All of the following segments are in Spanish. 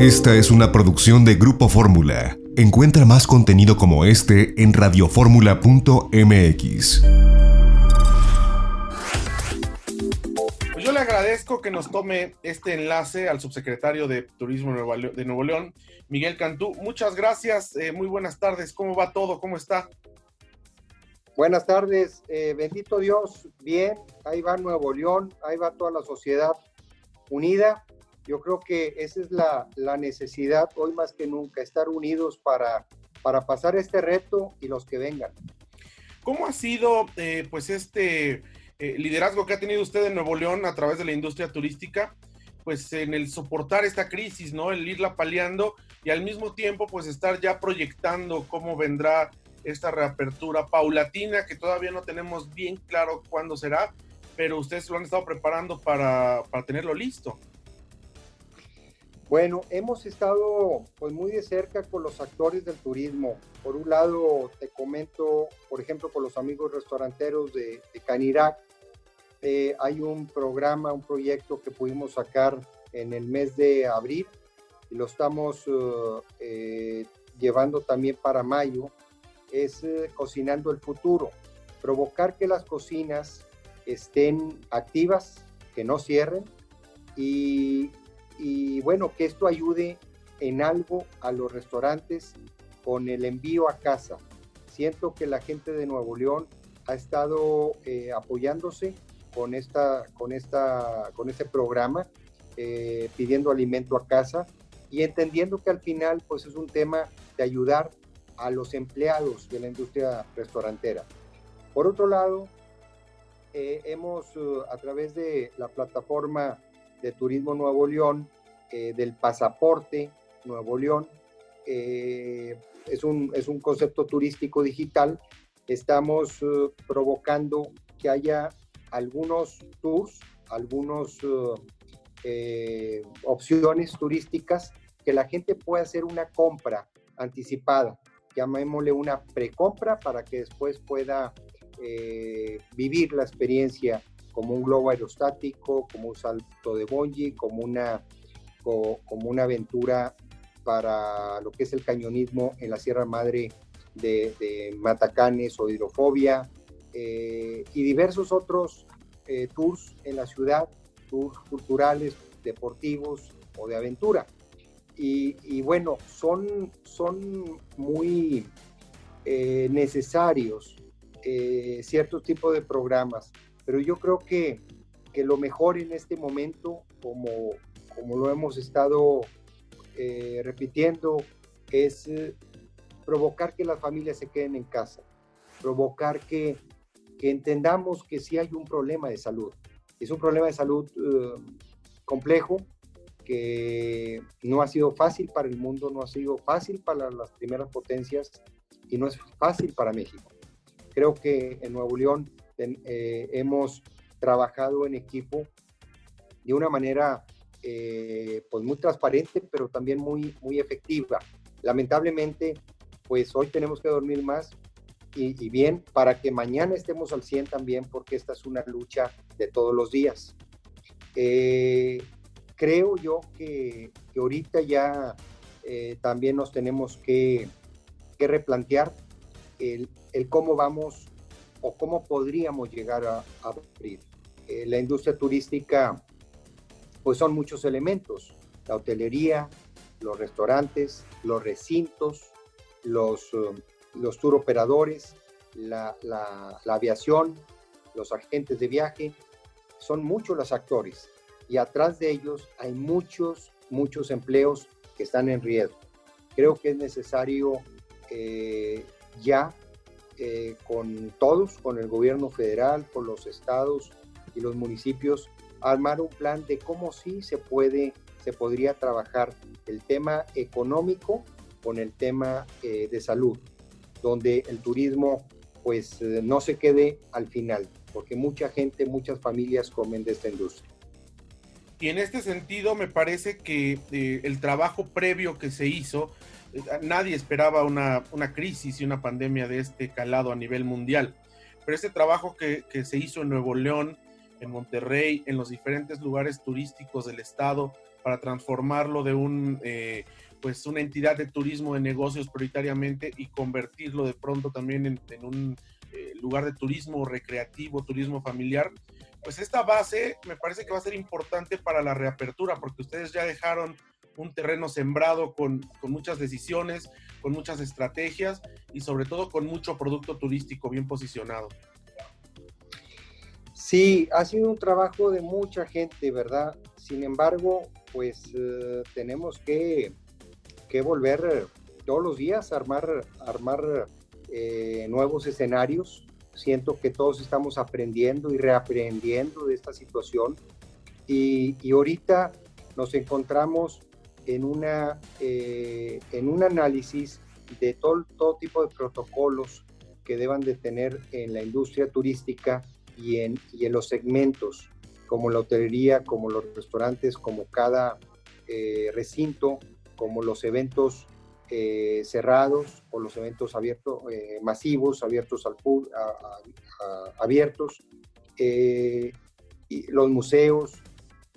Esta es una producción de Grupo Fórmula. Encuentra más contenido como este en radioformula.mx. Pues yo le agradezco que nos tome este enlace al subsecretario de Turismo de Nuevo León, Miguel Cantú. Muchas gracias, eh, muy buenas tardes. ¿Cómo va todo? ¿Cómo está? Buenas tardes, eh, bendito Dios, bien, ahí va Nuevo León, ahí va toda la sociedad unida. Yo creo que esa es la, necesidad hoy más que nunca, estar unidos para, para pasar este reto y los que vengan. ¿Cómo ha sido eh, pues este eh, liderazgo que ha tenido usted en Nuevo León a través de la industria turística? Pues en el soportar esta crisis, ¿no? El irla paliando y al mismo tiempo pues estar ya proyectando cómo vendrá esta reapertura paulatina que todavía no tenemos bien claro cuándo será, pero ustedes lo han estado preparando para, para tenerlo listo. Bueno, hemos estado pues muy de cerca con los actores del turismo. Por un lado, te comento, por ejemplo, con los amigos restauranteros de, de Canirac, eh, hay un programa, un proyecto que pudimos sacar en el mes de abril y lo estamos uh, eh, llevando también para mayo, es eh, cocinando el futuro, provocar que las cocinas estén activas, que no cierren y, bueno, que esto ayude en algo a los restaurantes con el envío a casa. Siento que la gente de Nuevo León ha estado eh, apoyándose con, esta, con, esta, con este programa, eh, pidiendo alimento a casa y entendiendo que al final pues es un tema de ayudar a los empleados de la industria restaurantera. Por otro lado, eh, hemos uh, a través de la plataforma de Turismo Nuevo León, eh, del pasaporte Nuevo León, eh, es, un, es un concepto turístico digital, estamos uh, provocando que haya algunos tours, algunas opciones turísticas que la gente pueda hacer una compra anticipada. Llamémosle una precompra para que después pueda eh, vivir la experiencia como un globo aerostático, como un salto de bungee, como una, como una aventura para lo que es el cañonismo en la Sierra Madre de, Matacanes o hidrofobia eh, y diversos otros eh, tours en la ciudad, tours culturales, deportivos o de aventura. Y, bueno, son, son muy eh, necesarios eh, ciertos tipos de programas, pero yo creo que, que, lo mejor en este momento, como, como lo hemos estado eh, repitiendo, es provocar que las familias se queden en casa, provocar que, que entendamos que sí hay un problema de salud. Es un problema de salud complejo, que no ha sido fácil para el mundo, no ha sido fácil para las primeras potencias y no es fácil para México. Creo que en Nuevo León eh, hemos trabajado en equipo de una manera eh, pues muy transparente, pero también muy, muy efectiva. Lamentablemente, pues hoy tenemos que dormir más y, bien para que mañana estemos al 100 también, porque esta es una lucha de todos los días. Eh, creo yo que, ahorita ya también nos tenemos que, replantear el, cómo vamos o cómo podríamos llegar a, abrir. Eh, la industria turística, pues son muchos elementos, la hotelería, los restaurantes, los recintos, los, um, los tour operadores, la, la aviación, los agentes de viaje, son muchos los actores y atrás de ellos hay muchos, muchos empleos que están en riesgo. Creo que es necesario eh, ya eh, con todos, con el gobierno federal, con los estados y los municipios, armar un plan de cómo sí se puede, se podría trabajar el tema económico con el tema eh, de salud, donde el turismo pues no se quede al final, porque mucha gente, muchas familias comen de esta industria. Y en este sentido me parece que eh, el trabajo previo que se hizo, eh, nadie esperaba una, crisis y una pandemia de este calado a nivel mundial. Pero este trabajo que, se hizo en Nuevo León, en Monterrey, en los diferentes lugares turísticos del estado, para transformarlo de un, eh, pues una entidad de turismo de negocios prioritariamente y convertirlo de pronto también en, un eh, lugar de turismo recreativo, turismo familiar, pues esta base me parece que va a ser importante para la reapertura, porque ustedes ya dejaron un terreno sembrado con, con, muchas decisiones, con muchas estrategias y sobre todo con mucho producto turístico bien posicionado. Sí, ha sido un trabajo de mucha gente, ¿verdad? Sin embargo, pues eh, tenemos que, que, volver todos los días a armar, armar eh, nuevos escenarios. Siento que todos estamos aprendiendo y reaprendiendo de esta situación. Y, y ahorita nos encontramos en, una, eh, en un análisis de todo, todo tipo de protocolos que deban de tener en la industria turística y en, y en los segmentos, como la hotelería, como los restaurantes, como cada eh, recinto, como los eventos eh, cerrados o los eventos abiertos, masivos, abiertos al abiertos, y los museos.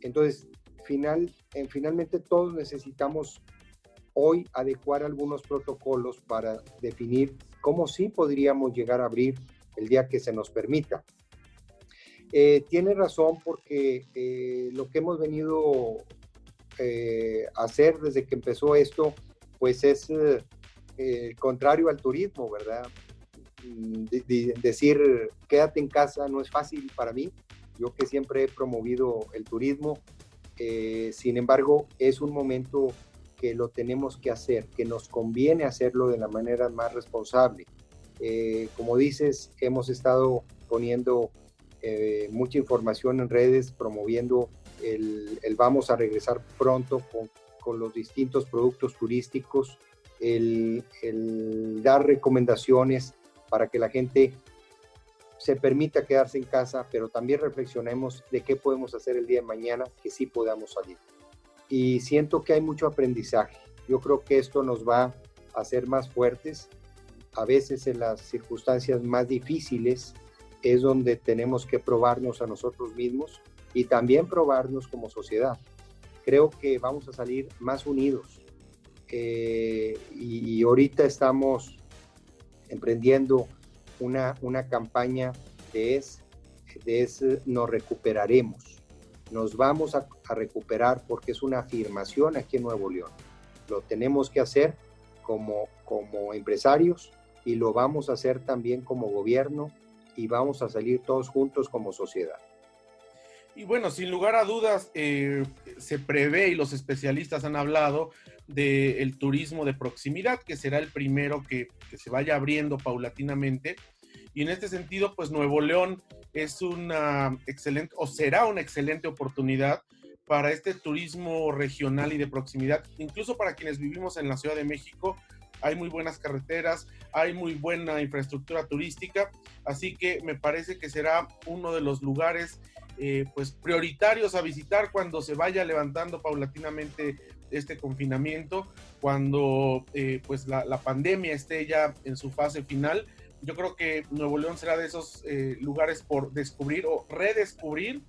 Entonces, final, en, finalmente todos necesitamos hoy adecuar algunos protocolos para definir cómo sí podríamos llegar a abrir el día que se nos permita. Eh, tiene razón porque eh, lo que hemos venido eh, a hacer desde que empezó esto, pues es contrario al turismo, ¿verdad? Mm, decir quédate en casa no es fácil para mí. Yo que siempre he promovido el turismo, sin embargo, es un momento que lo tenemos que hacer, que nos conviene hacerlo de la manera más responsable. como dices, hemos estado poniendo eh, mucha información en redes promoviendo el, vamos a regresar pronto con, los distintos productos turísticos, el, dar recomendaciones para que la gente se permita quedarse en casa, pero también reflexionemos de qué podemos hacer el día de mañana que sí podamos salir. Y siento que hay mucho aprendizaje. Yo creo que esto nos va a hacer más fuertes, a veces en las circunstancias más difíciles, es donde tenemos que probarnos a nosotros mismos y también probarnos como sociedad. Creo que vamos a salir más unidos eh, y, ahorita estamos emprendiendo una, una campaña de es, de es nos recuperaremos. Nos vamos a, a recuperar porque es una afirmación aquí en Nuevo León. Lo tenemos que hacer como, como empresarios y lo vamos a hacer también como gobierno y vamos a salir todos juntos como sociedad. Y bueno, sin lugar a dudas, eh, se prevé y los especialistas han hablado del turismo de proximidad, que será el primero que, que, se vaya abriendo paulatinamente. Y en este sentido, pues Nuevo León es una excelente, o será una excelente oportunidad para este turismo regional y de proximidad, incluso para quienes vivimos en la Ciudad de México, hay muy buenas carreteras, hay muy buena infraestructura turística, así que me parece que será uno de los lugares eh, pues prioritarios a visitar cuando se vaya levantando paulatinamente este confinamiento, cuando eh, pues la, pandemia esté ya en su fase final. Yo creo que Nuevo León será de esos eh, lugares por descubrir o redescubrir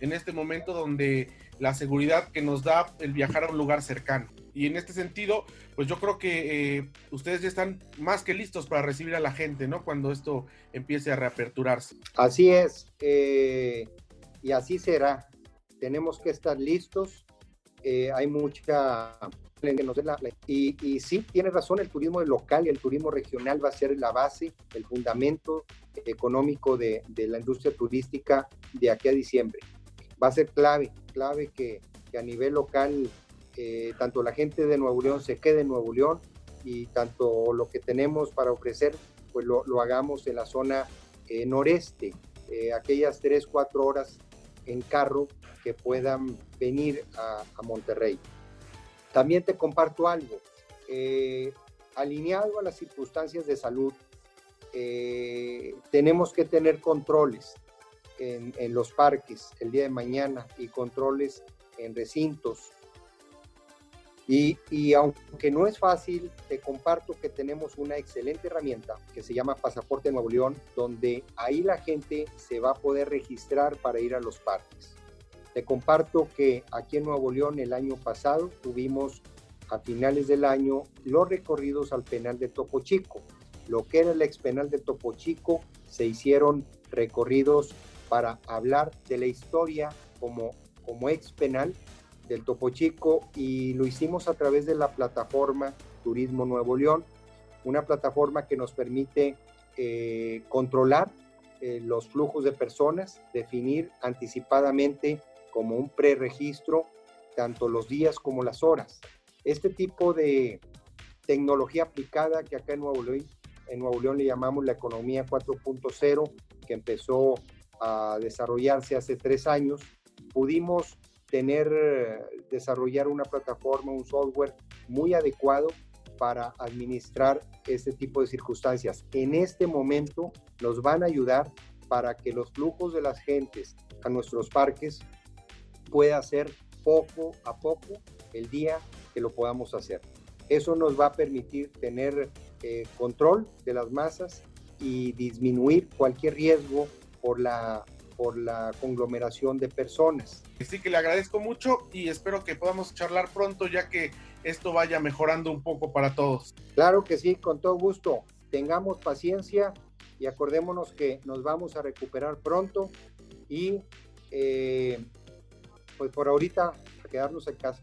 en este momento donde la seguridad que nos da el viajar a un lugar cercano. Y en este sentido, pues yo creo que eh, ustedes ya están más que listos para recibir a la gente, ¿no? Cuando esto empiece a reaperturarse. Así es, y así será. Tenemos que estar listos. Eh, hay mucha... Y, y sí, tiene razón, el turismo local y el turismo regional va a ser la base, el fundamento económico de, de la industria turística de aquí a diciembre. Va a ser clave, clave que, que a nivel local eh, tanto la gente de Nuevo León se quede en Nuevo León y tanto lo que tenemos para ofrecer, pues lo, hagamos en la zona eh, noreste, eh, aquellas 3, 4 horas en carro que puedan venir a, Monterrey. También te comparto algo, alineado a las circunstancias de salud, tenemos que tener controles en los parques el día de mañana y controles en recintos y, aunque no es fácil, te comparto que tenemos una excelente herramienta que se llama Pasaporte Nuevo León, donde ahí la gente se va a poder registrar para ir a los parques. Te comparto que aquí en Nuevo León el año pasado tuvimos a finales del año los recorridos al penal de Topo Chico. Lo que era el ex penal de Topo Chico se hicieron recorridos para hablar de la historia como, como ex penal del Topo Chico y lo hicimos a través de la plataforma Turismo Nuevo León, una plataforma que nos permite eh, controlar eh, los flujos de personas, definir anticipadamente como un preregistro tanto los días como las horas. Este tipo de tecnología aplicada que acá en Nuevo León, en Nuevo León le llamamos la economía 4.0, que empezó a desarrollarse hace tres años, pudimos tener, desarrollar una plataforma, un software muy adecuado para administrar este tipo de circunstancias. En este momento nos van a ayudar para que los flujos de las gentes a nuestros parques pueda ser poco a poco el día que lo podamos hacer. Eso nos va a permitir tener eh, control de las masas y disminuir cualquier riesgo por la, por la conglomeración de personas. Sí que le agradezco mucho y espero que podamos charlar pronto ya que esto vaya mejorando un poco para todos. Claro que sí, con todo gusto. Tengamos paciencia y acordémonos que nos vamos a recuperar pronto y eh, pues por ahorita a quedarnos en casa.